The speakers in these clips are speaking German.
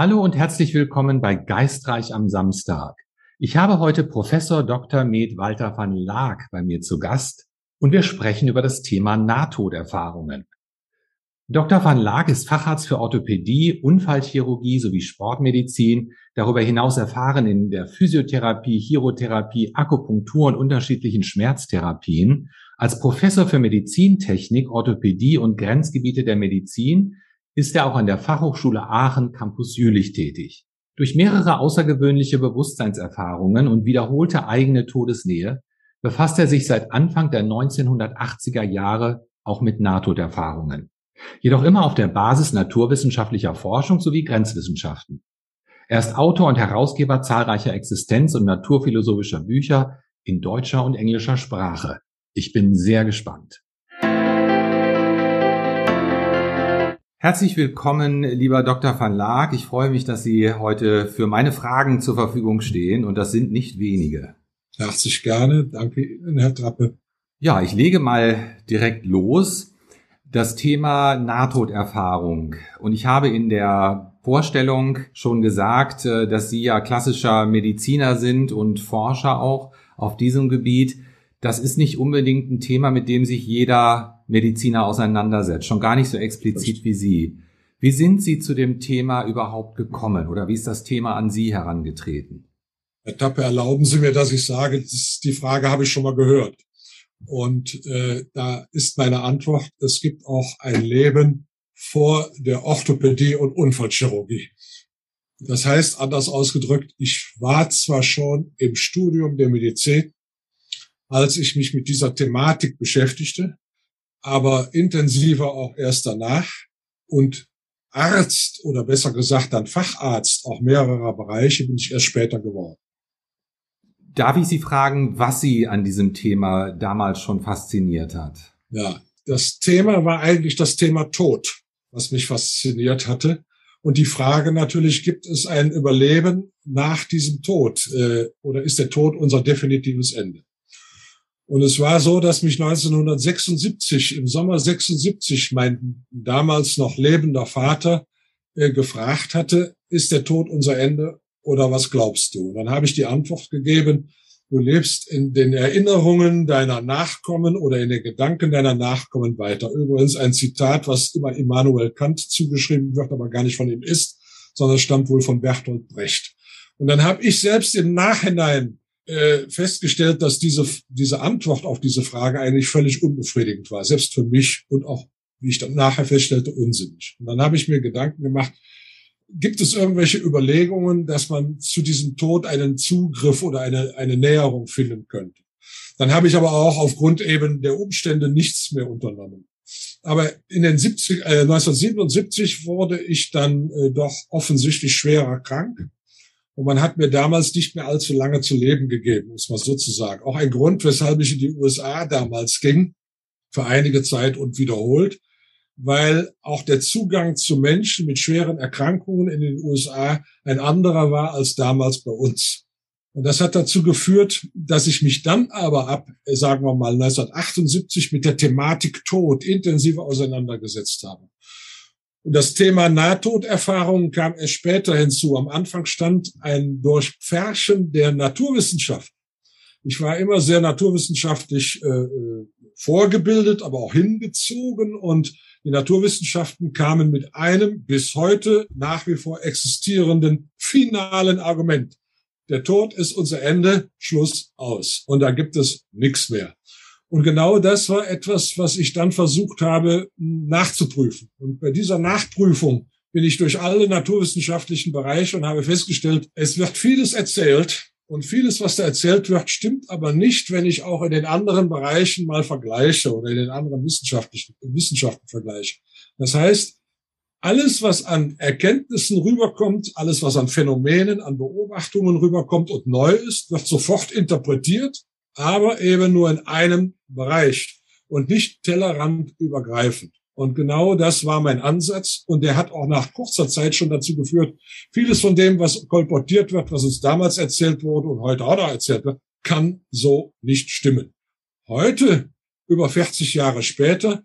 Hallo und herzlich willkommen bei Geistreich am Samstag. Ich habe heute Professor Dr. Med Walter van Laak bei mir zu Gast und wir sprechen über das Thema Nahtoderfahrungen. Dr. van Laak ist Facharzt für Orthopädie, Unfallchirurgie sowie Sportmedizin, darüber hinaus erfahren in der Physiotherapie, Chirotherapie, Akupunktur und unterschiedlichen Schmerztherapien. Als Professor für Medizintechnik, Orthopädie und Grenzgebiete der Medizin ist er auch an der Fachhochschule Aachen Campus Jülich tätig. Durch mehrere außergewöhnliche Bewusstseinserfahrungen und wiederholte eigene Todesnähe befasst er sich seit Anfang der 1980er Jahre auch mit Nahtoderfahrungen. Jedoch immer auf der Basis naturwissenschaftlicher Forschung sowie Grenzwissenschaften. Er ist Autor und Herausgeber zahlreicher Existenz- und naturphilosophischer Bücher in deutscher und englischer Sprache. Ich bin sehr gespannt. Herzlich willkommen, lieber Dr. van Laak. Ich freue mich, dass Sie heute für meine Fragen zur Verfügung stehen und das sind nicht wenige. Herzlich gerne. Danke Ihnen, Herr Trappe. Ja, ich lege mal direkt los. Das Thema Nahtoderfahrung. Und ich habe in der Vorstellung schon gesagt, äh, dass Sie ja klassischer Mediziner sind und Forscher auch auf diesem Gebiet. Das ist nicht unbedingt ein Thema, mit dem sich jeder Mediziner auseinandersetzt, schon gar nicht so explizit wie Sie. Wie sind Sie zu dem Thema überhaupt gekommen oder wie ist das Thema an Sie herangetreten? Herr Tappe, erlauben Sie mir, dass ich sage, die Frage habe ich schon mal gehört. Und äh, da ist meine Antwort, es gibt auch ein Leben vor der Orthopädie und Unfallchirurgie. Das heißt, anders ausgedrückt, ich war zwar schon im Studium der Medizin, als ich mich mit dieser Thematik beschäftigte, aber intensiver auch erst danach und Arzt oder besser gesagt dann Facharzt auch mehrerer Bereiche bin ich erst später geworden. Darf ich Sie fragen, was Sie an diesem Thema damals schon fasziniert hat? Ja, das Thema war eigentlich das Thema Tod, was mich fasziniert hatte. Und die Frage natürlich, gibt es ein Überleben nach diesem Tod äh, oder ist der Tod unser definitives Ende? Und es war so, dass mich 1976, im Sommer 76, mein damals noch lebender Vater äh, gefragt hatte, ist der Tod unser Ende oder was glaubst du? Und dann habe ich die Antwort gegeben, du lebst in den Erinnerungen deiner Nachkommen oder in den Gedanken deiner Nachkommen weiter. Übrigens ein Zitat, was immer Immanuel Kant zugeschrieben wird, aber gar nicht von ihm ist, sondern stammt wohl von Bertolt Brecht. Und dann habe ich selbst im Nachhinein äh, festgestellt, dass diese, diese Antwort auf diese Frage eigentlich völlig unbefriedigend war, selbst für mich und auch, wie ich dann nachher feststellte, unsinnig. Und dann habe ich mir Gedanken gemacht, gibt es irgendwelche Überlegungen, dass man zu diesem Tod einen Zugriff oder eine, eine Näherung finden könnte? Dann habe ich aber auch aufgrund eben der Umstände nichts mehr unternommen. Aber in den 70, äh, 1977 wurde ich dann äh, doch offensichtlich schwerer krank und man hat mir damals nicht mehr allzu lange zu leben gegeben, muss man sozusagen. Auch ein Grund, weshalb ich in die USA damals ging, für einige Zeit und wiederholt, weil auch der Zugang zu Menschen mit schweren Erkrankungen in den USA ein anderer war als damals bei uns. Und das hat dazu geführt, dass ich mich dann aber ab, sagen wir mal, 1978 mit der Thematik Tod intensiver auseinandergesetzt habe. Und das Thema Nahtoderfahrungen kam erst später hinzu. Am Anfang stand ein Durchpferchen der Naturwissenschaft. Ich war immer sehr naturwissenschaftlich äh, äh, vorgebildet, aber auch hingezogen und die Naturwissenschaften kamen mit einem bis heute nach wie vor existierenden finalen Argument. Der Tod ist unser Ende, Schluss aus. Und da gibt es nichts mehr. Und genau das war etwas, was ich dann versucht habe nachzuprüfen. Und bei dieser Nachprüfung bin ich durch alle naturwissenschaftlichen Bereiche und habe festgestellt, es wird vieles erzählt und vieles, was da erzählt wird, stimmt aber nicht, wenn ich auch in den anderen Bereichen mal vergleiche oder in den anderen wissenschaftlichen Wissenschaften vergleiche. Das heißt, alles, was an Erkenntnissen rüberkommt, alles, was an Phänomenen, an Beobachtungen rüberkommt und neu ist, wird sofort interpretiert aber eben nur in einem Bereich und nicht tellerrand übergreifend. Und genau das war mein Ansatz. Und der hat auch nach kurzer Zeit schon dazu geführt, vieles von dem, was kolportiert wird, was uns damals erzählt wurde und heute auch noch erzählt wird, kann so nicht stimmen. Heute, über 40 Jahre später,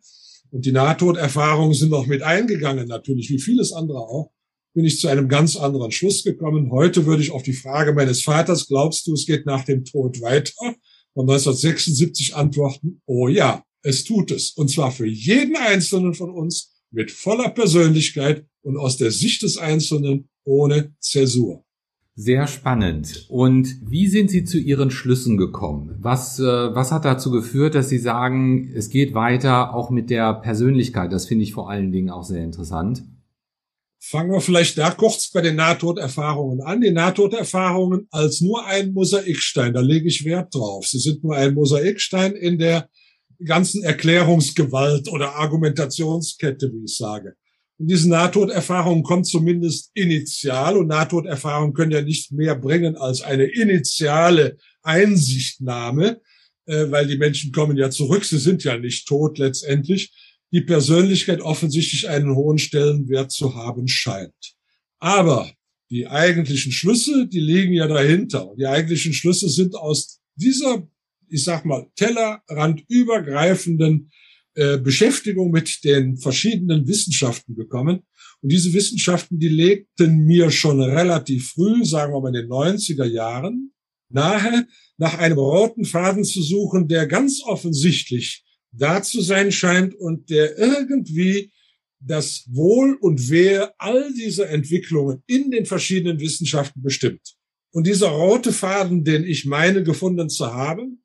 und die Nahtoderfahrungen sind noch mit eingegangen, natürlich, wie vieles andere auch, bin ich zu einem ganz anderen Schluss gekommen. Heute würde ich auf die Frage meines Vaters, glaubst du, es geht nach dem Tod weiter? Von 1976 antworten, oh ja, es tut es. Und zwar für jeden Einzelnen von uns mit voller Persönlichkeit und aus der Sicht des Einzelnen ohne Zäsur. Sehr spannend. Und wie sind Sie zu Ihren Schlüssen gekommen? Was, äh, was hat dazu geführt, dass Sie sagen, es geht weiter auch mit der Persönlichkeit? Das finde ich vor allen Dingen auch sehr interessant. Fangen wir vielleicht da kurz bei den Nahtoderfahrungen an. Die Nahtoderfahrungen als nur ein Mosaikstein, da lege ich Wert drauf. Sie sind nur ein Mosaikstein in der ganzen Erklärungsgewalt oder Argumentationskette, wie ich sage. Und diese Nahtoderfahrung kommt zumindest initial und Nahtoderfahrungen können ja nicht mehr bringen als eine initiale Einsichtnahme, äh, weil die Menschen kommen ja zurück, sie sind ja nicht tot letztendlich. Die Persönlichkeit offensichtlich einen hohen Stellenwert zu haben scheint. Aber die eigentlichen Schlüsse, die liegen ja dahinter. Die eigentlichen Schlüsse sind aus dieser, ich sag mal, tellerrandübergreifenden äh, Beschäftigung mit den verschiedenen Wissenschaften gekommen. Und diese Wissenschaften, die legten mir schon relativ früh, sagen wir mal in den 90er Jahren, nahe, nach einem roten Faden zu suchen, der ganz offensichtlich da zu sein scheint und der irgendwie das Wohl und Wehe all dieser Entwicklungen in den verschiedenen Wissenschaften bestimmt. Und dieser rote Faden, den ich meine gefunden zu haben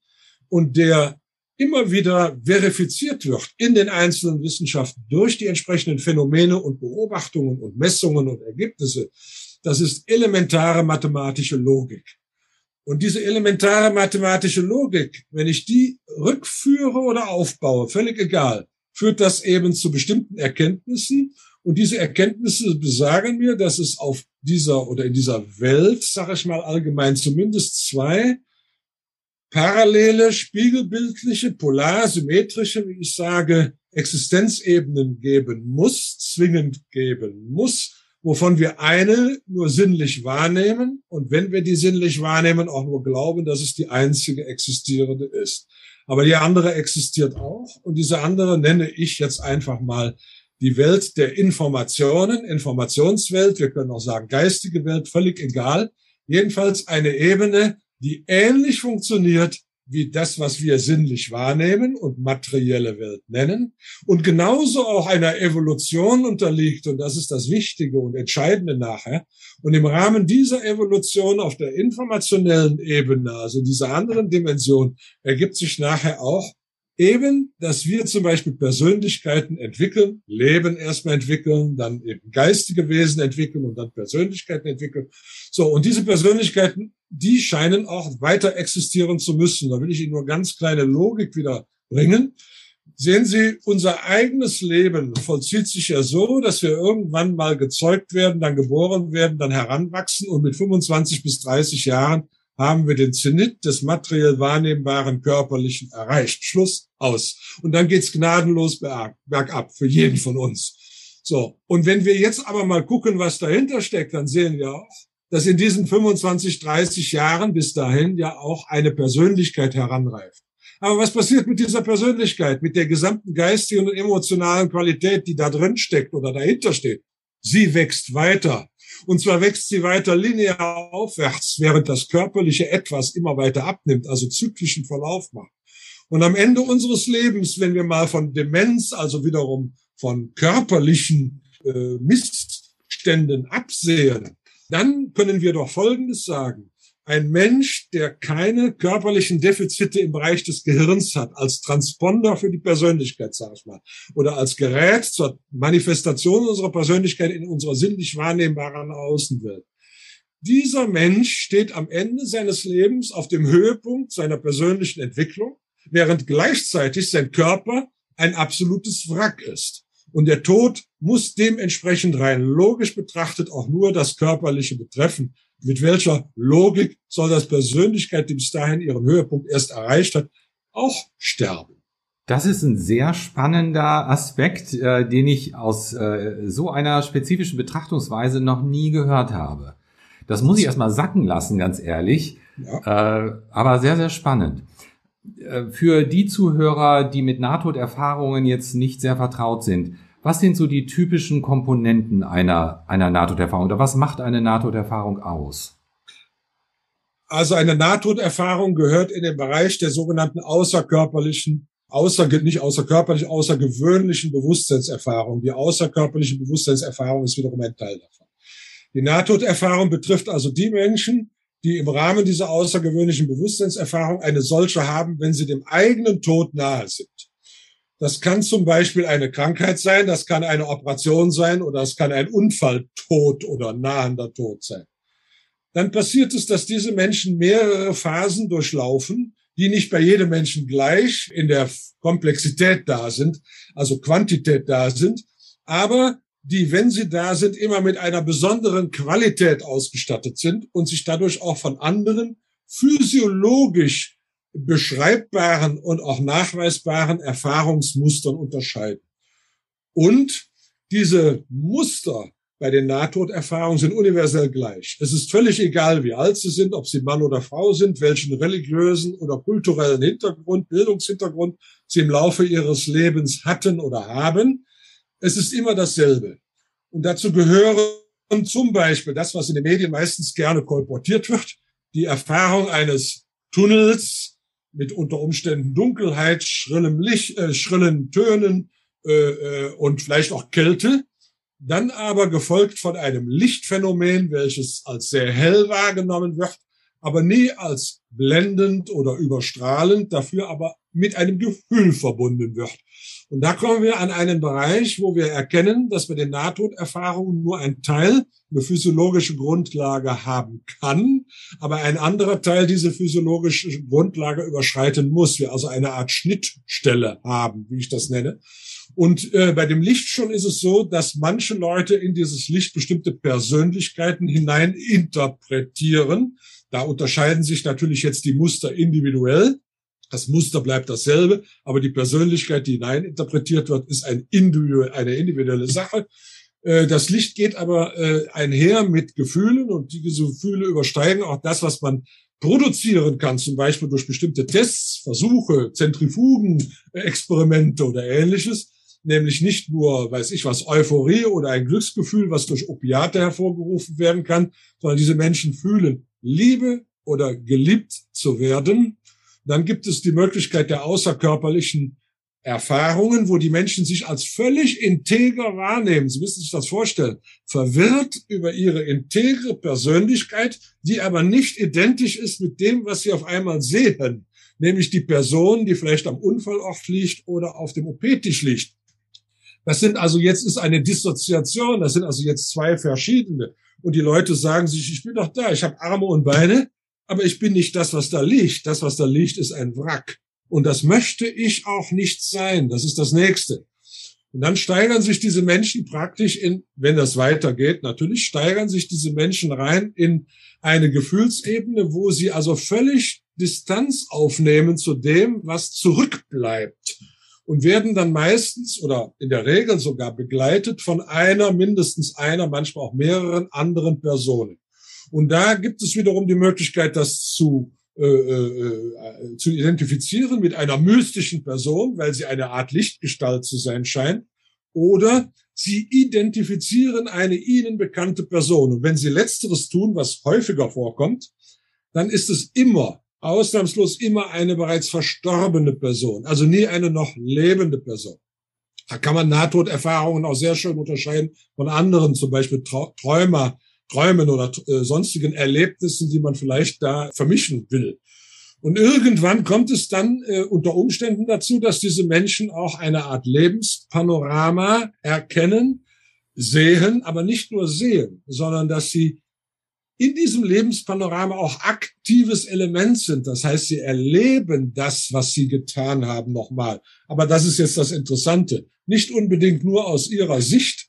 und der immer wieder verifiziert wird in den einzelnen Wissenschaften durch die entsprechenden Phänomene und Beobachtungen und Messungen und Ergebnisse, das ist elementare mathematische Logik. Und diese elementare mathematische Logik, wenn ich die rückführe oder aufbaue, völlig egal, führt das eben zu bestimmten Erkenntnissen. Und diese Erkenntnisse besagen mir, dass es auf dieser oder in dieser Welt, sage ich mal allgemein, zumindest zwei parallele, spiegelbildliche, polarsymmetrische, wie ich sage, Existenzebenen geben muss, zwingend geben muss, wovon wir eine nur sinnlich wahrnehmen und wenn wir die sinnlich wahrnehmen, auch nur glauben, dass es die einzige existierende ist. Aber die andere existiert auch und diese andere nenne ich jetzt einfach mal die Welt der Informationen, Informationswelt, wir können auch sagen geistige Welt, völlig egal. Jedenfalls eine Ebene, die ähnlich funktioniert wie das, was wir sinnlich wahrnehmen und materielle Welt nennen und genauso auch einer Evolution unterliegt. Und das ist das Wichtige und Entscheidende nachher. Und im Rahmen dieser Evolution auf der informationellen Ebene, also dieser anderen Dimension, ergibt sich nachher auch eben, dass wir zum Beispiel Persönlichkeiten entwickeln, Leben erstmal entwickeln, dann eben geistige Wesen entwickeln und dann Persönlichkeiten entwickeln. So, und diese Persönlichkeiten, die scheinen auch weiter existieren zu müssen. Da will ich Ihnen nur ganz kleine Logik wieder bringen. Sehen Sie, unser eigenes Leben vollzieht sich ja so, dass wir irgendwann mal gezeugt werden, dann geboren werden, dann heranwachsen und mit 25 bis 30 Jahren haben wir den Zenit des materiell wahrnehmbaren Körperlichen erreicht. Schluss aus. Und dann geht's gnadenlos bergab für jeden von uns. So. Und wenn wir jetzt aber mal gucken, was dahinter steckt, dann sehen wir auch, dass in diesen 25, 30 Jahren bis dahin ja auch eine Persönlichkeit heranreift. Aber was passiert mit dieser Persönlichkeit, mit der gesamten geistigen und emotionalen Qualität, die da drin steckt oder dahinter steht? Sie wächst weiter. Und zwar wächst sie weiter linear aufwärts, während das körperliche etwas immer weiter abnimmt, also zyklischen Verlauf macht. Und am Ende unseres Lebens, wenn wir mal von Demenz, also wiederum von körperlichen äh, Missständen absehen, dann können wir doch Folgendes sagen. Ein Mensch, der keine körperlichen Defizite im Bereich des Gehirns hat, als Transponder für die Persönlichkeit, sag ich mal, oder als Gerät zur Manifestation unserer Persönlichkeit in unserer sinnlich wahrnehmbaren Außenwelt. Dieser Mensch steht am Ende seines Lebens auf dem Höhepunkt seiner persönlichen Entwicklung, während gleichzeitig sein Körper ein absolutes Wrack ist. Und der Tod muss dementsprechend rein logisch betrachtet auch nur das Körperliche betreffen. Mit welcher Logik soll das Persönlichkeit, die bis dahin ihren Höhepunkt erst erreicht hat, auch sterben? Das ist ein sehr spannender Aspekt, äh, den ich aus äh, so einer spezifischen Betrachtungsweise noch nie gehört habe. Das muss ich erstmal sacken lassen, ganz ehrlich. Ja. Äh, aber sehr, sehr spannend. Äh, für die Zuhörer, die mit Nahtoderfahrungen jetzt nicht sehr vertraut sind, Was sind so die typischen Komponenten einer, einer Nahtoderfahrung oder was macht eine Nahtoderfahrung aus? Also eine Nahtoderfahrung gehört in den Bereich der sogenannten außerkörperlichen, außer, nicht außerkörperlich, außergewöhnlichen Bewusstseinserfahrung. Die außerkörperliche Bewusstseinserfahrung ist wiederum ein Teil davon. Die Nahtoderfahrung betrifft also die Menschen, die im Rahmen dieser außergewöhnlichen Bewusstseinserfahrung eine solche haben, wenn sie dem eigenen Tod nahe sind. Das kann zum Beispiel eine Krankheit sein, das kann eine Operation sein oder es kann ein Unfalltod oder nahender Tod sein. Dann passiert es, dass diese Menschen mehrere Phasen durchlaufen, die nicht bei jedem Menschen gleich in der Komplexität da sind, also Quantität da sind, aber die, wenn sie da sind, immer mit einer besonderen Qualität ausgestattet sind und sich dadurch auch von anderen physiologisch beschreibbaren und auch nachweisbaren Erfahrungsmustern unterscheiden. Und diese Muster bei den Nahtoderfahrungen sind universell gleich. Es ist völlig egal, wie alt sie sind, ob sie Mann oder Frau sind, welchen religiösen oder kulturellen Hintergrund, Bildungshintergrund sie im Laufe ihres Lebens hatten oder haben. Es ist immer dasselbe. Und dazu gehören zum Beispiel das, was in den Medien meistens gerne kolportiert wird, die Erfahrung eines Tunnels mit unter Umständen Dunkelheit, schrillem Licht, äh, schrillen Tönen äh, äh, und vielleicht auch Kälte, dann aber gefolgt von einem Lichtphänomen, welches als sehr hell wahrgenommen wird, aber nie als blendend oder überstrahlend, dafür aber mit einem Gefühl verbunden wird. Und da kommen wir an einen Bereich, wo wir erkennen, dass bei den Nahtoderfahrungen nur ein Teil eine physiologische Grundlage haben kann, aber ein anderer Teil diese physiologische Grundlage überschreiten muss. Wir also eine Art Schnittstelle haben, wie ich das nenne. Und äh, bei dem Licht schon ist es so, dass manche Leute in dieses Licht bestimmte Persönlichkeiten hinein interpretieren. Da unterscheiden sich natürlich jetzt die Muster individuell. Das Muster bleibt dasselbe, aber die Persönlichkeit, die hineininterpretiert wird, ist ein individuell, eine individuelle Sache. Äh, das Licht geht aber äh, einher mit Gefühlen und diese Gefühle übersteigen auch das, was man produzieren kann, zum Beispiel durch bestimmte Tests, Versuche, Zentrifugen, Experimente oder ähnliches. Nämlich nicht nur, weiß ich was, Euphorie oder ein Glücksgefühl, was durch Opiate hervorgerufen werden kann, sondern diese Menschen fühlen Liebe oder geliebt zu werden dann gibt es die Möglichkeit der außerkörperlichen Erfahrungen, wo die Menschen sich als völlig integer wahrnehmen. Sie müssen sich das vorstellen. Verwirrt über ihre integre Persönlichkeit, die aber nicht identisch ist mit dem, was sie auf einmal sehen. Nämlich die Person, die vielleicht am Unfallort liegt oder auf dem OP-Tisch liegt. Das sind also jetzt ist eine Dissoziation. Das sind also jetzt zwei verschiedene. Und die Leute sagen sich, ich bin doch da, ich habe Arme und Beine, aber ich bin nicht das, was da liegt. Das, was da liegt, ist ein Wrack. Und das möchte ich auch nicht sein. Das ist das Nächste. Und dann steigern sich diese Menschen praktisch in, wenn das weitergeht, natürlich steigern sich diese Menschen rein in eine Gefühlsebene, wo sie also völlig Distanz aufnehmen zu dem, was zurückbleibt. Und werden dann meistens oder in der Regel sogar begleitet von einer, mindestens einer, manchmal auch mehreren anderen Personen. Und da gibt es wiederum die Möglichkeit, das zu, äh, äh, zu identifizieren mit einer mystischen Person, weil sie eine Art Lichtgestalt zu sein scheint. Oder sie identifizieren eine ihnen bekannte Person. Und wenn sie letzteres tun, was häufiger vorkommt, dann ist es immer, ausnahmslos immer eine bereits verstorbene Person, also nie eine noch lebende Person. Da kann man Nahtoderfahrungen auch sehr schön unterscheiden von anderen, zum Beispiel Träumer, Träumen oder äh, sonstigen Erlebnissen, die man vielleicht da vermischen will. Und irgendwann kommt es dann äh, unter Umständen dazu, dass diese Menschen auch eine Art Lebenspanorama erkennen, sehen, aber nicht nur sehen, sondern dass sie in diesem Lebenspanorama auch aktives Element sind. Das heißt, sie erleben das, was sie getan haben, nochmal. Aber das ist jetzt das Interessante. Nicht unbedingt nur aus ihrer Sicht,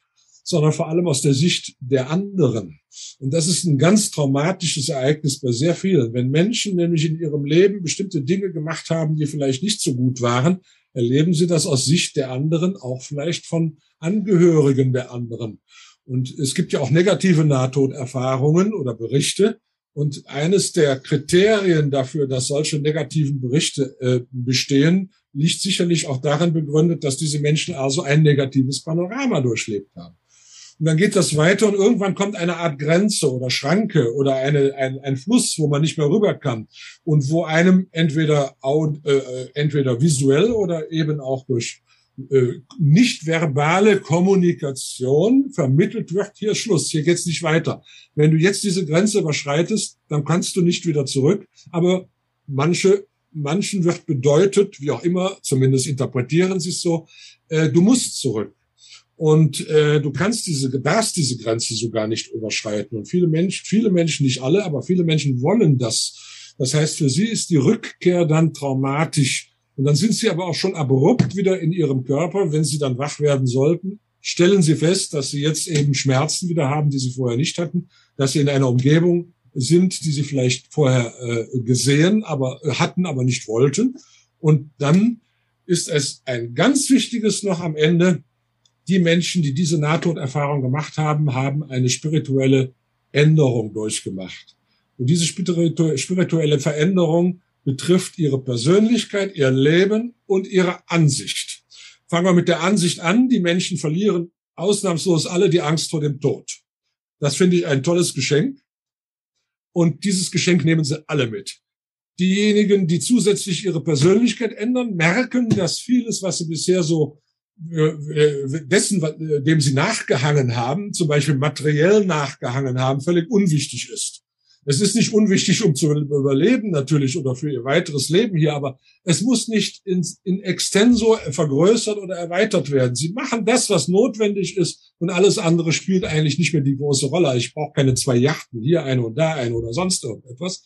sondern vor allem aus der Sicht der anderen. Und das ist ein ganz traumatisches Ereignis bei sehr vielen. Wenn Menschen nämlich in ihrem Leben bestimmte Dinge gemacht haben, die vielleicht nicht so gut waren, erleben sie das aus Sicht der anderen, auch vielleicht von Angehörigen der anderen. Und es gibt ja auch negative Nahtoderfahrungen oder Berichte. Und eines der Kriterien dafür, dass solche negativen Berichte äh, bestehen, liegt sicherlich auch darin begründet, dass diese Menschen also ein negatives Panorama durchlebt haben. Und dann geht das weiter und irgendwann kommt eine Art Grenze oder Schranke oder eine, ein, ein Fluss, wo man nicht mehr rüber kann und wo einem entweder, äh, entweder visuell oder eben auch durch äh, nicht verbale Kommunikation vermittelt wird, hier Schluss, hier geht's nicht weiter. Wenn du jetzt diese Grenze überschreitest, dann kannst du nicht wieder zurück. Aber manche, manchen wird bedeutet, wie auch immer, zumindest interpretieren sie es so, äh, du musst zurück. Und äh, du kannst diese, darfst diese Grenze sogar nicht überschreiten. Und viele Menschen, viele Menschen, nicht alle, aber viele Menschen wollen das. Das heißt, für sie ist die Rückkehr dann traumatisch. Und dann sind sie aber auch schon abrupt wieder in ihrem Körper. Wenn sie dann wach werden sollten, stellen sie fest, dass sie jetzt eben Schmerzen wieder haben, die sie vorher nicht hatten, dass sie in einer Umgebung sind, die sie vielleicht vorher äh, gesehen, aber äh, hatten, aber nicht wollten. Und dann ist es ein ganz wichtiges noch am Ende, die Menschen, die diese Nahtoderfahrung gemacht haben, haben eine spirituelle Änderung durchgemacht. Und diese spirituelle Veränderung betrifft ihre Persönlichkeit, ihr Leben und ihre Ansicht. Fangen wir mit der Ansicht an. Die Menschen verlieren ausnahmslos alle die Angst vor dem Tod. Das finde ich ein tolles Geschenk. Und dieses Geschenk nehmen sie alle mit. Diejenigen, die zusätzlich ihre Persönlichkeit ändern, merken, dass vieles, was sie bisher so dessen, äh, dem sie nachgehangen haben, zum Beispiel materiell nachgehangen haben, völlig unwichtig ist. Es ist nicht unwichtig, um zu überleben natürlich oder für ihr weiteres Leben hier, aber es muss nicht in, in extenso vergrößert oder erweitert werden. Sie machen das, was notwendig ist und alles andere spielt eigentlich nicht mehr die große Rolle. Ich brauche keine zwei Yachten, hier eine und da eine oder sonst irgendetwas.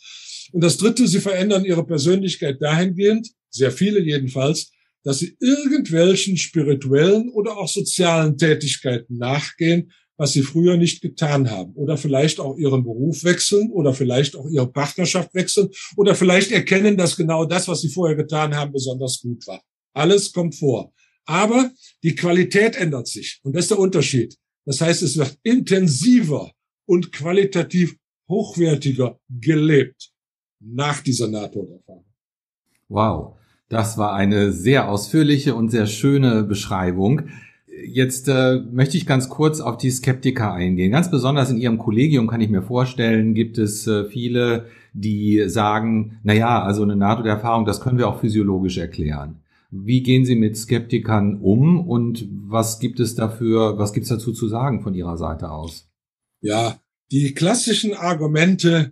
Und das Dritte, sie verändern ihre Persönlichkeit dahingehend, sehr viele jedenfalls, dass sie irgendwelchen spirituellen oder auch sozialen Tätigkeiten nachgehen, was sie früher nicht getan haben. Oder vielleicht auch ihren Beruf wechseln oder vielleicht auch ihre Partnerschaft wechseln oder vielleicht erkennen, dass genau das, was sie vorher getan haben, besonders gut war. Alles kommt vor. Aber die Qualität ändert sich. Und das ist der Unterschied. Das heißt, es wird intensiver und qualitativ hochwertiger gelebt nach dieser Nahtoderfahrung. Wow. Das war eine sehr ausführliche und sehr schöne Beschreibung. Jetzt äh, möchte ich ganz kurz auf die Skeptiker eingehen. Ganz besonders in Ihrem Kollegium kann ich mir vorstellen, gibt es äh, viele, die sagen, na ja, also eine NATO-Erfahrung, das können wir auch physiologisch erklären. Wie gehen Sie mit Skeptikern um und was gibt es dafür, was gibt es dazu zu sagen von Ihrer Seite aus? Ja, die klassischen Argumente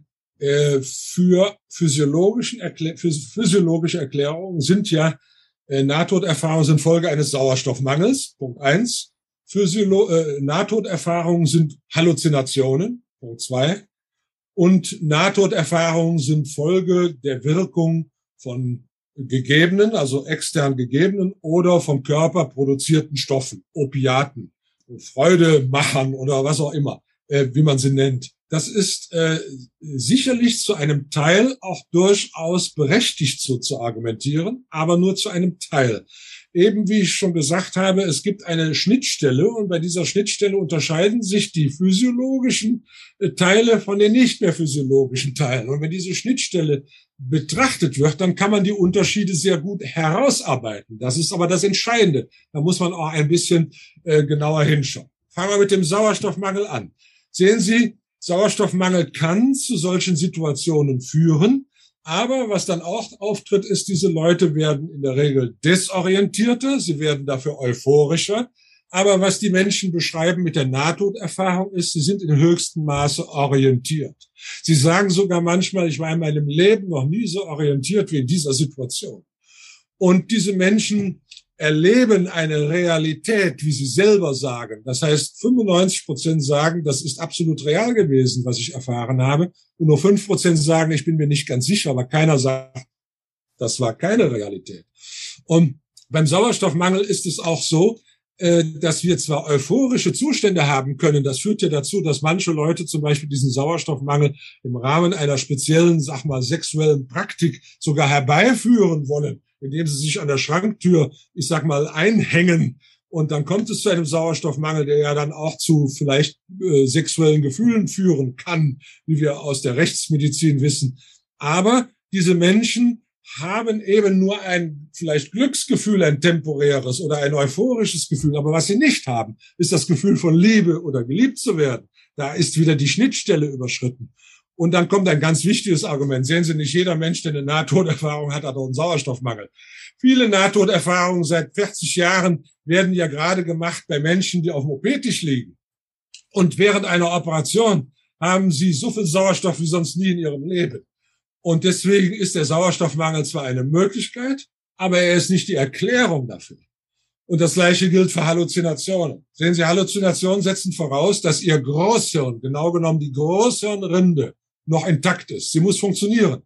für, physiologischen Erklär für physiologische Erklärungen sind ja äh, Nahtoderfahrungen sind Folge eines Sauerstoffmangels, Punkt eins. Physiolo äh, Nahtoderfahrungen sind Halluzinationen, Punkt zwei. Und Nahtoderfahrungen sind Folge der Wirkung von gegebenen, also extern gegebenen oder vom Körper produzierten Stoffen, Opiaten, Freudemachern oder was auch immer, äh, wie man sie nennt. Das ist äh, sicherlich zu einem Teil auch durchaus berechtigt so zu argumentieren, aber nur zu einem Teil. Eben wie ich schon gesagt habe, es gibt eine Schnittstelle und bei dieser Schnittstelle unterscheiden sich die physiologischen äh, Teile von den nicht mehr physiologischen Teilen. Und wenn diese Schnittstelle betrachtet wird, dann kann man die Unterschiede sehr gut herausarbeiten. Das ist aber das Entscheidende. Da muss man auch ein bisschen äh, genauer hinschauen. Fangen wir mit dem Sauerstoffmangel an. Sehen Sie, Sauerstoffmangel kann zu solchen Situationen führen. Aber was dann auch auftritt, ist, diese Leute werden in der Regel desorientierter, sie werden dafür euphorischer. Aber was die Menschen beschreiben mit der Nahtoderfahrung ist, sie sind in höchstem Maße orientiert. Sie sagen sogar manchmal, ich war in meinem Leben noch nie so orientiert wie in dieser Situation. Und diese Menschen erleben eine Realität, wie sie selber sagen. Das heißt, 95 Prozent sagen, das ist absolut real gewesen, was ich erfahren habe. Und nur fünf Prozent sagen, ich bin mir nicht ganz sicher, aber keiner sagt, das war keine Realität. Und beim Sauerstoffmangel ist es auch so, äh, dass wir zwar euphorische Zustände haben können, das führt ja dazu, dass manche Leute zum Beispiel diesen Sauerstoffmangel im Rahmen einer speziellen, sag mal, sexuellen Praktik sogar herbeiführen wollen indem sie sich an der Schranktür, ich sag mal, einhängen. Und dann kommt es zu einem Sauerstoffmangel, der ja dann auch zu vielleicht äh, sexuellen Gefühlen führen kann, wie wir aus der Rechtsmedizin wissen. Aber diese Menschen haben eben nur ein vielleicht Glücksgefühl, ein temporäres oder ein euphorisches Gefühl. Aber was sie nicht haben, ist das Gefühl von Liebe oder geliebt zu werden. Da ist wieder die Schnittstelle überschritten. Und dann kommt ein ganz wichtiges Argument. Sehen Sie, nicht jeder Mensch, der eine Nahtoderfahrung hat, hat auch einen Sauerstoffmangel. Viele Nahtoderfahrungen seit 40 Jahren werden ja gerade gemacht bei Menschen, die auf dem OP-Tisch liegen. Und während einer Operation haben sie so viel Sauerstoff wie sonst nie in ihrem Leben. Und deswegen ist der Sauerstoffmangel zwar eine Möglichkeit, aber er ist nicht die Erklärung dafür. Und das Gleiche gilt für Halluzinationen. Sehen Sie, Halluzinationen setzen voraus, dass Ihr Großhirn, genau genommen die Großhirnrinde, noch intakt ist. Sie muss funktionieren.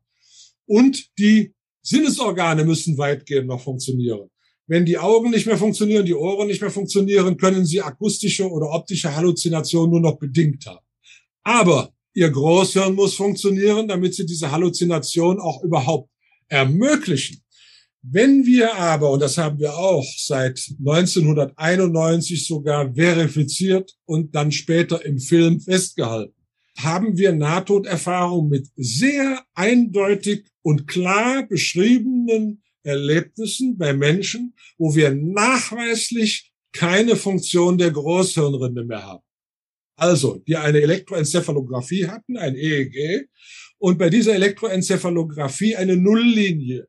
Und die Sinnesorgane müssen weitgehend noch funktionieren. Wenn die Augen nicht mehr funktionieren, die Ohren nicht mehr funktionieren, können Sie akustische oder optische Halluzinationen nur noch bedingt haben. Aber Ihr Großhirn muss funktionieren, damit Sie diese Halluzination auch überhaupt ermöglichen. Wenn wir aber, und das haben wir auch seit 1991 sogar verifiziert und dann später im Film festgehalten, haben wir Nahtoderfahrungen mit sehr eindeutig und klar beschriebenen Erlebnissen bei Menschen, wo wir nachweislich keine Funktion der Großhirnrinde mehr haben. Also, die eine Elektroenzephalographie hatten, ein EEG, und bei dieser Elektroenzephalographie eine Nulllinie.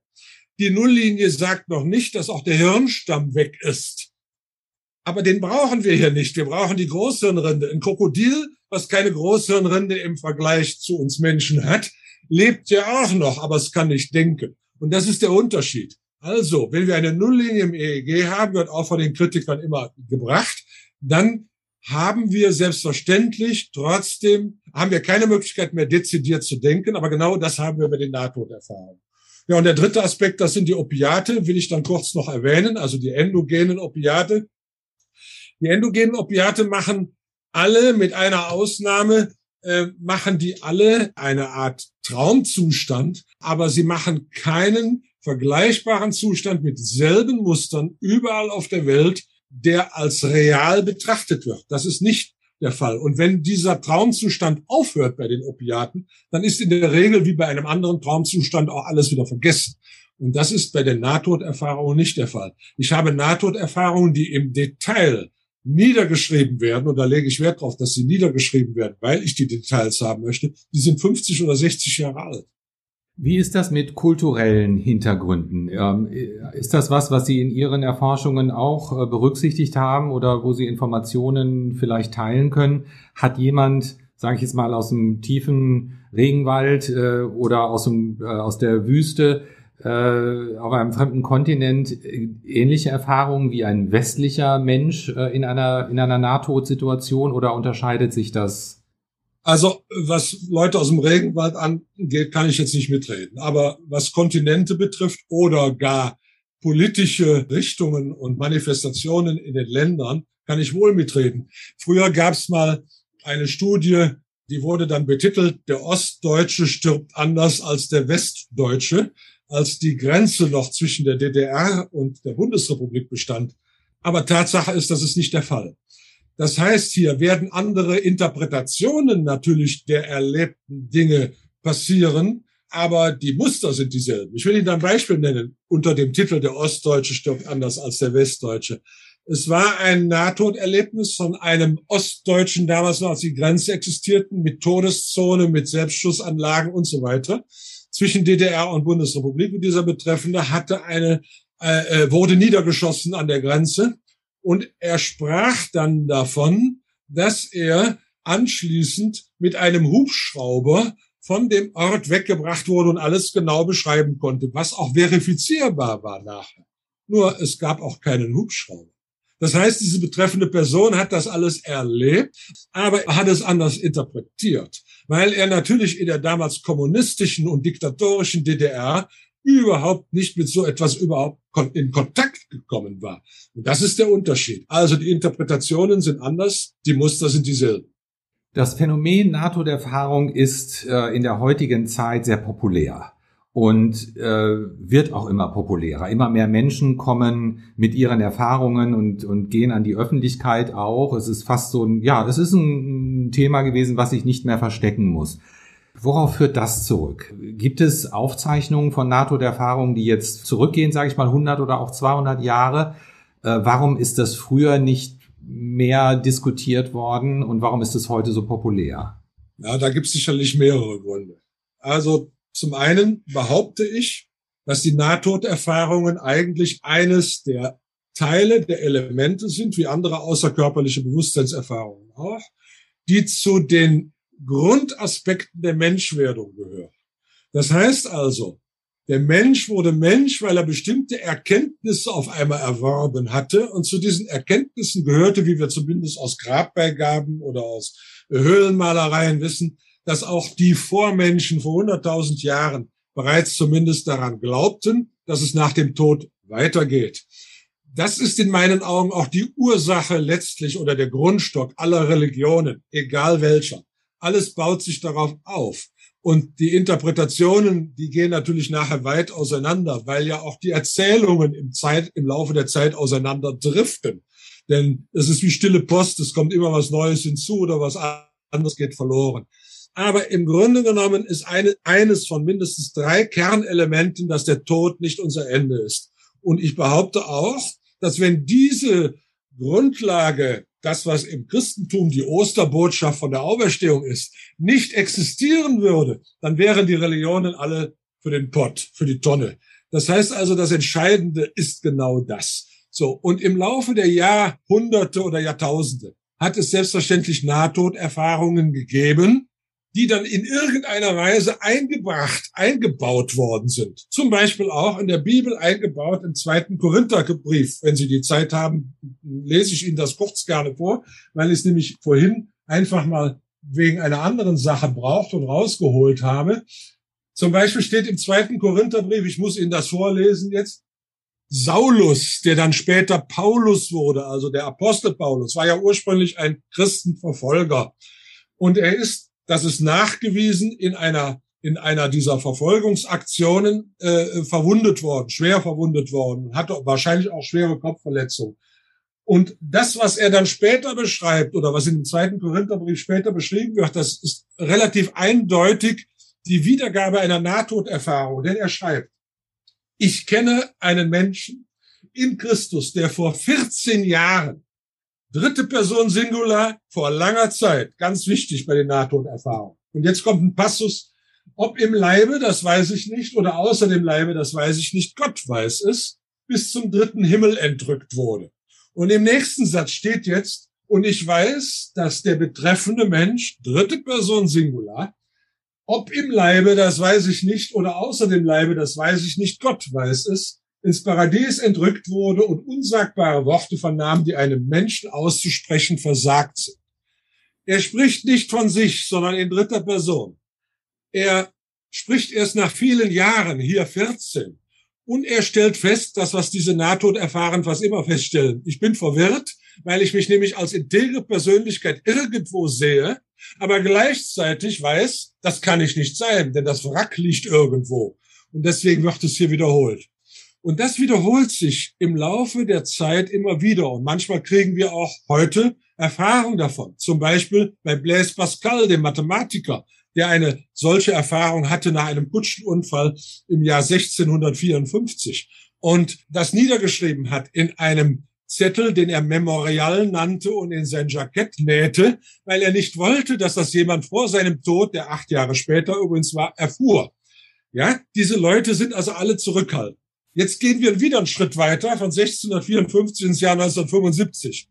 Die Nulllinie sagt noch nicht, dass auch der Hirnstamm weg ist. Aber den brauchen wir hier nicht. Wir brauchen die Großhirnrinde. Ein Krokodil, was keine Großhirnrinde im Vergleich zu uns Menschen hat, lebt ja auch noch, aber es kann nicht denken. Und das ist der Unterschied. Also, wenn wir eine Nulllinie im EEG haben, wird auch von den Kritikern immer gebracht, dann haben wir selbstverständlich trotzdem, haben wir keine Möglichkeit mehr dezidiert zu denken, aber genau das haben wir bei den Nahtoderfahrungen. Ja, und der dritte Aspekt, das sind die Opiate, will ich dann kurz noch erwähnen, also die endogenen Opiate. Die endogenen Opiate machen alle mit einer Ausnahme, äh, machen die alle eine Art Traumzustand, aber sie machen keinen vergleichbaren Zustand mit selben Mustern überall auf der Welt, der als real betrachtet wird. Das ist nicht der Fall. Und wenn dieser Traumzustand aufhört bei den Opiaten, dann ist in der Regel wie bei einem anderen Traumzustand auch alles wieder vergessen. Und das ist bei den Nahtoderfahrungen nicht der Fall. Ich habe Nahtoderfahrungen, die im Detail niedergeschrieben werden, und da lege ich Wert darauf, dass sie niedergeschrieben werden, weil ich die Details haben möchte, die sind 50 oder 60 Jahre alt. Wie ist das mit kulturellen Hintergründen? Ähm, ist das was, was Sie in Ihren Erforschungen auch äh, berücksichtigt haben oder wo Sie Informationen vielleicht teilen können? Hat jemand, sage ich jetzt mal, aus dem tiefen Regenwald äh, oder aus, dem, äh, aus der Wüste auf einem fremden Kontinent ähnliche Erfahrungen wie ein westlicher Mensch in einer, in einer Nahtodsituation oder unterscheidet sich das also was Leute aus dem Regenwald angeht, kann ich jetzt nicht mitreden. Aber was Kontinente betrifft oder gar politische Richtungen und Manifestationen in den Ländern, kann ich wohl mitreden. Früher gab es mal eine Studie, die wurde dann betitelt, der Ostdeutsche stirbt anders als der Westdeutsche, als die Grenze noch zwischen der DDR und der Bundesrepublik bestand. Aber Tatsache ist, das ist nicht der Fall. Das heißt, hier werden andere Interpretationen natürlich der erlebten Dinge passieren, aber die Muster sind dieselben. Ich will Ihnen ein Beispiel nennen unter dem Titel Der Ostdeutsche stirbt anders als der Westdeutsche. Es war ein Nahtoderlebnis von einem Ostdeutschen damals noch, als die Grenze existierten, mit Todeszone, mit Selbstschussanlagen und so weiter zwischen DDR und Bundesrepublik. Und dieser Betreffende hatte eine, äh, äh wurde niedergeschossen an der Grenze und er sprach dann davon, dass er anschließend mit einem Hubschrauber von dem Ort weggebracht wurde und alles genau beschreiben konnte, was auch verifizierbar war nachher. Nur es gab auch keinen Hubschrauber. Das heißt, diese betreffende Person hat das alles erlebt, aber hat es anders interpretiert, weil er natürlich in der damals kommunistischen und diktatorischen DDR überhaupt nicht mit so etwas überhaupt in Kontakt gekommen war. Und das ist der Unterschied. Also die Interpretationen sind anders, die Muster sind dieselben. Das Phänomen NATO-Erfahrung ist äh, in der heutigen Zeit sehr populär und äh, wird auch immer populärer. Immer mehr Menschen kommen mit ihren Erfahrungen und, und gehen an die Öffentlichkeit auch. Es ist fast so ein, ja, es ist ein Thema gewesen, was sich nicht mehr verstecken muss. Worauf führt das zurück? Gibt es Aufzeichnungen von Nahtoderfahrungen, die jetzt zurückgehen, sage ich mal 100 oder auch 200 Jahre? Äh, warum ist das früher nicht mehr diskutiert worden und warum ist es heute so populär? Ja, da gibt es sicherlich mehrere Gründe. Also zum einen behaupte ich, dass die Nahtoderfahrungen eigentlich eines der Teile der Elemente sind, wie andere außerkörperliche Bewusstseinserfahrungen auch, die zu den Grundaspekten der Menschwerdung gehören. Das heißt also, der Mensch wurde Mensch, weil er bestimmte Erkenntnisse auf einmal erworben hatte. Und zu diesen Erkenntnissen gehörte, wie wir zumindest aus Grabbeigaben oder aus Höhlenmalereien wissen, dass auch die Vormenschen vor 100.000 Jahren bereits zumindest daran glaubten, dass es nach dem Tod weitergeht. Das ist in meinen Augen auch die Ursache letztlich oder der Grundstock aller Religionen, egal welcher. Alles baut sich darauf auf. Und die Interpretationen, die gehen natürlich nachher weit auseinander, weil ja auch die Erzählungen im, Zeit, im Laufe der Zeit auseinander driften. Denn es ist wie stille Post, es kommt immer was Neues hinzu oder was anderes geht verloren. Aber im Grunde genommen ist eine, eines von mindestens drei Kernelementen, dass der Tod nicht unser Ende ist. Und ich behaupte auch, dass wenn diese Grundlage, das was im Christentum die Osterbotschaft von der Auferstehung ist, nicht existieren würde, dann wären die Religionen alle für den Pott, für die Tonne. Das heißt also, das Entscheidende ist genau das. So. Und im Laufe der Jahrhunderte oder Jahrtausende hat es selbstverständlich Nahtoderfahrungen gegeben, die dann in irgendeiner Weise eingebracht, eingebaut worden sind. Zum Beispiel auch in der Bibel eingebaut im zweiten Korintherbrief. Wenn Sie die Zeit haben, lese ich Ihnen das kurz gerne vor, weil ich es nämlich vorhin einfach mal wegen einer anderen Sache braucht und rausgeholt habe. Zum Beispiel steht im zweiten Korintherbrief, ich muss Ihnen das vorlesen jetzt, Saulus, der dann später Paulus wurde, also der Apostel Paulus, war ja ursprünglich ein Christenverfolger. Und er ist das ist nachgewiesen in einer in einer dieser Verfolgungsaktionen äh, verwundet worden, schwer verwundet worden, hatte wahrscheinlich auch schwere Kopfverletzungen. Und das, was er dann später beschreibt oder was in dem zweiten Korintherbrief später beschrieben wird, das ist relativ eindeutig die Wiedergabe einer Nahtoderfahrung. Denn er schreibt, ich kenne einen Menschen in Christus, der vor 14 Jahren Dritte Person Singular vor langer Zeit. Ganz wichtig bei den Nahtoderfahrungen. Und jetzt kommt ein Passus. Ob im Leibe, das weiß ich nicht, oder außer dem Leibe, das weiß ich nicht. Gott weiß es, bis zum dritten Himmel entrückt wurde. Und im nächsten Satz steht jetzt, und ich weiß, dass der betreffende Mensch, dritte Person Singular, ob im Leibe, das weiß ich nicht, oder außer dem Leibe, das weiß ich nicht, Gott weiß es, ins Paradies entrückt wurde und unsagbare Worte vernahm, die einem Menschen auszusprechen versagt sind. Er spricht nicht von sich, sondern in dritter Person. Er spricht erst nach vielen Jahren, hier 14, und er stellt fest, dass was diese Nahtod erfahren, was immer feststellen. Ich bin verwirrt, weil ich mich nämlich als integre Persönlichkeit irgendwo sehe, aber gleichzeitig weiß, das kann ich nicht sein, denn das Wrack liegt irgendwo. Und deswegen wird es hier wiederholt. Und das wiederholt sich im Laufe der Zeit immer wieder. Und manchmal kriegen wir auch heute Erfahrung davon. Zum Beispiel bei Blaise Pascal, dem Mathematiker, der eine solche Erfahrung hatte nach einem Kutschenunfall im Jahr 1654 und das niedergeschrieben hat in einem Zettel, den er Memorial nannte und in sein Jackett nähte, weil er nicht wollte, dass das jemand vor seinem Tod, der acht Jahre später übrigens war, erfuhr. Ja, diese Leute sind also alle zurückhaltend. Jetzt gehen wir wieder einen Schritt weiter von 1654 ins Jahr 1975.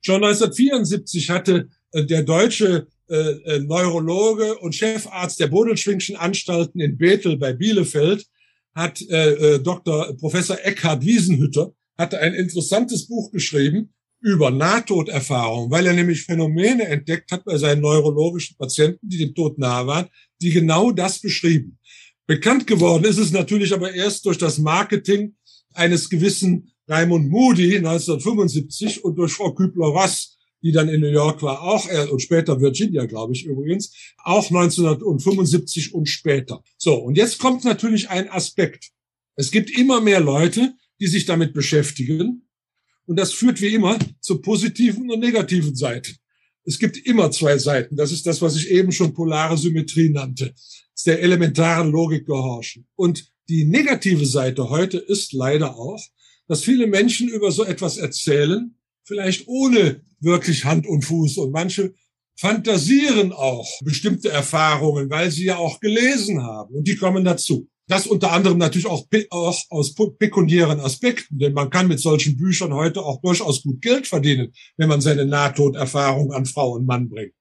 Schon 1974 hatte äh, der deutsche äh, äh, Neurologe und Chefarzt der Bodelschwingschen Anstalten in Bethel bei Bielefeld hat äh, Dr. Professor Eckhard Wiesenhütter hatte ein interessantes Buch geschrieben über Nahtoderfahrung, weil er nämlich Phänomene entdeckt hat bei seinen neurologischen Patienten, die dem Tod nahe waren, die genau das beschrieben. Bekannt geworden ist es natürlich aber erst durch das Marketing eines gewissen Raimund Moody 1975 und durch Frau Kübler-Ross, die dann in New York war, auch er und später Virginia, glaube ich übrigens, auch 1975 und später. So, und jetzt kommt natürlich ein Aspekt. Es gibt immer mehr Leute, die sich damit beschäftigen. Und das führt wie immer zu positiven und negativen Seiten. Es gibt immer zwei Seiten. Das ist das, was ich eben schon polare Symmetrie nannte. Das ist der elementaren Logik gehorchen. Und die negative Seite heute ist leider auch, dass viele Menschen über so etwas erzählen, vielleicht ohne wirklich Hand und Fuß. Und manche fantasieren auch bestimmte Erfahrungen, weil sie ja auch gelesen haben. Und die kommen dazu. Das unter anderem natürlich auch, auch aus pekuniären Aspekten, denn man kann mit solchen Büchern heute auch durchaus gut Geld verdienen, wenn man seine Nahtoderfahrung an Frau und Mann bringt.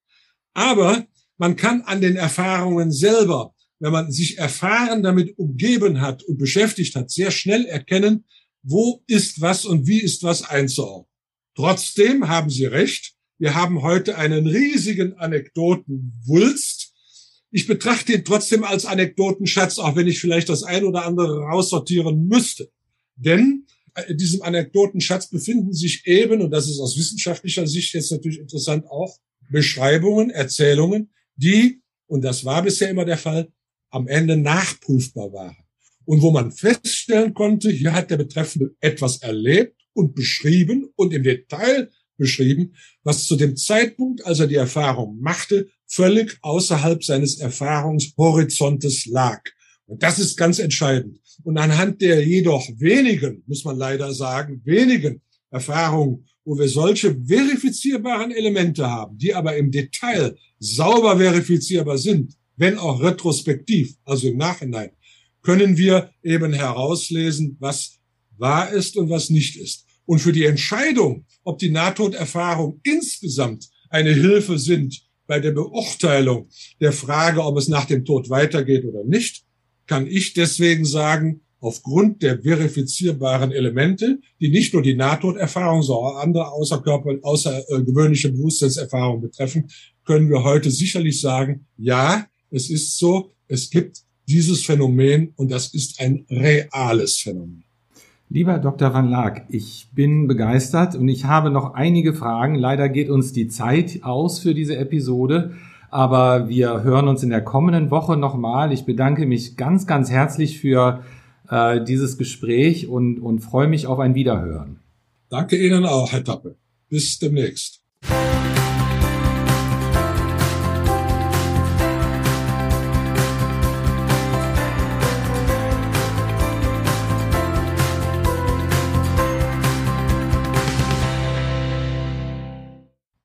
Aber man kann an den Erfahrungen selber, wenn man sich erfahren damit umgeben hat und beschäftigt hat, sehr schnell erkennen, wo ist was und wie ist was einzuordnen. Trotzdem haben Sie recht, wir haben heute einen riesigen Anekdotenwulst, ich betrachte ihn trotzdem als Anekdotenschatz, auch wenn ich vielleicht das ein oder andere raussortieren müsste. Denn in diesem Anekdotenschatz befinden sich eben, und das ist aus wissenschaftlicher Sicht jetzt natürlich interessant auch, Beschreibungen, Erzählungen, die, und das war bisher immer der Fall, am Ende nachprüfbar waren. Und wo man feststellen konnte, hier hat der Betreffende etwas erlebt und beschrieben und im Detail beschrieben, was zu dem Zeitpunkt, als er die Erfahrung machte, völlig außerhalb seines Erfahrungshorizontes lag. Und das ist ganz entscheidend. Und anhand der jedoch wenigen, muss man leider sagen, wenigen Erfahrungen, wo wir solche verifizierbaren Elemente haben, die aber im Detail sauber verifizierbar sind, wenn auch retrospektiv, also im Nachhinein, können wir eben herauslesen, was wahr ist und was nicht ist. Und für die Entscheidung, ob die Nahtoderfahrung insgesamt eine Hilfe sind bei der Beurteilung der Frage, ob es nach dem Tod weitergeht oder nicht, kann ich deswegen sagen, aufgrund der verifizierbaren Elemente, die nicht nur die Nahtoderfahrung, sondern auch andere außerkörper, außergewöhnliche Bewusstseinserfahrungen betreffen, können wir heute sicherlich sagen, ja, es ist so, es gibt dieses Phänomen und das ist ein reales Phänomen. Lieber Dr. Van Laak, ich bin begeistert und ich habe noch einige Fragen. Leider geht uns die Zeit aus für diese Episode, aber wir hören uns in der kommenden Woche nochmal. Ich bedanke mich ganz, ganz herzlich für äh, dieses Gespräch und, und freue mich auf ein Wiederhören. Danke Ihnen auch, Herr Tappe. Bis demnächst.